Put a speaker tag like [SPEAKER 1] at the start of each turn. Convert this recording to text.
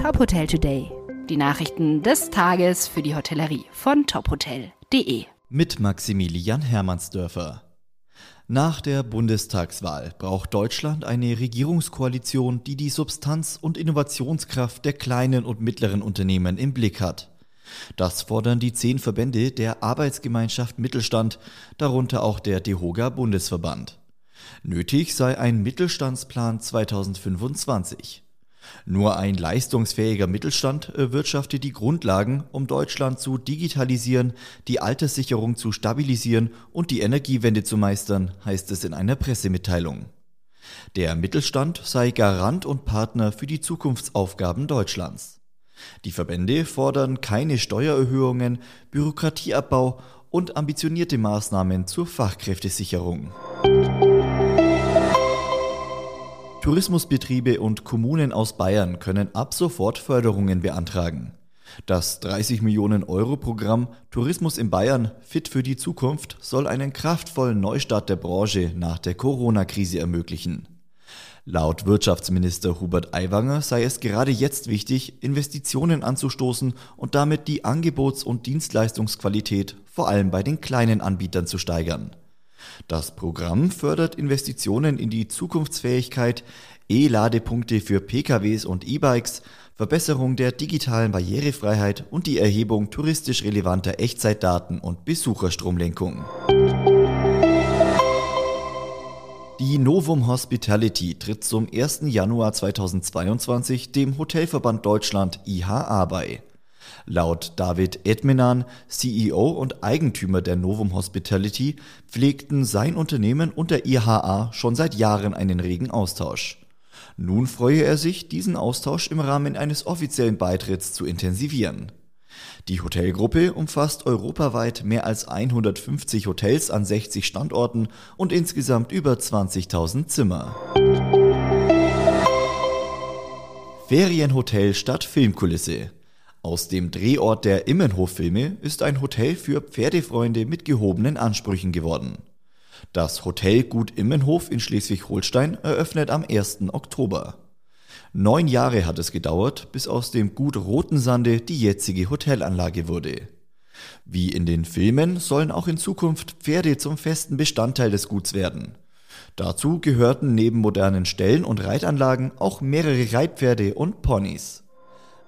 [SPEAKER 1] Top Hotel Today. Die Nachrichten des Tages für die Hotellerie von tophotel.de.
[SPEAKER 2] Mit Maximilian Hermannsdörfer. Nach der Bundestagswahl braucht Deutschland eine Regierungskoalition, die die Substanz und Innovationskraft der kleinen und mittleren Unternehmen im Blick hat. Das fordern die zehn Verbände der Arbeitsgemeinschaft Mittelstand, darunter auch der DEHOGA Bundesverband. Nötig sei ein Mittelstandsplan 2025. Nur ein leistungsfähiger Mittelstand erwirtschaftet die Grundlagen, um Deutschland zu digitalisieren, die Alterssicherung zu stabilisieren und die Energiewende zu meistern, heißt es in einer Pressemitteilung. Der Mittelstand sei Garant und Partner für die Zukunftsaufgaben Deutschlands. Die Verbände fordern keine Steuererhöhungen, Bürokratieabbau und ambitionierte Maßnahmen zur Fachkräftesicherung. Tourismusbetriebe und Kommunen aus Bayern können ab sofort Förderungen beantragen. Das 30 Millionen Euro Programm Tourismus in Bayern Fit für die Zukunft soll einen kraftvollen Neustart der Branche nach der Corona-Krise ermöglichen. Laut Wirtschaftsminister Hubert Aiwanger sei es gerade jetzt wichtig, Investitionen anzustoßen und damit die Angebots- und Dienstleistungsqualität vor allem bei den kleinen Anbietern zu steigern. Das Programm fördert Investitionen in die Zukunftsfähigkeit, E-Ladepunkte für PKWs und E-Bikes, Verbesserung der digitalen Barrierefreiheit und die Erhebung touristisch relevanter Echtzeitdaten und Besucherstromlenkung. Die Novum Hospitality tritt zum 1. Januar 2022 dem Hotelverband Deutschland IHA bei. Laut David Edmenan, CEO und Eigentümer der Novum Hospitality, pflegten sein Unternehmen und der IHA schon seit Jahren einen regen Austausch. Nun freue er sich, diesen Austausch im Rahmen eines offiziellen Beitritts zu intensivieren. Die Hotelgruppe umfasst europaweit mehr als 150 Hotels an 60 Standorten und insgesamt über 20.000 Zimmer. Ferienhotel statt Filmkulisse. Aus dem Drehort der Immenhof-Filme ist ein Hotel für Pferdefreunde mit gehobenen Ansprüchen geworden. Das Hotel Gut Immenhof in Schleswig-Holstein eröffnet am 1. Oktober. Neun Jahre hat es gedauert, bis aus dem Gut Rotensande die jetzige Hotelanlage wurde. Wie in den Filmen sollen auch in Zukunft Pferde zum festen Bestandteil des Guts werden. Dazu gehörten neben modernen Ställen und Reitanlagen auch mehrere Reitpferde und Ponys.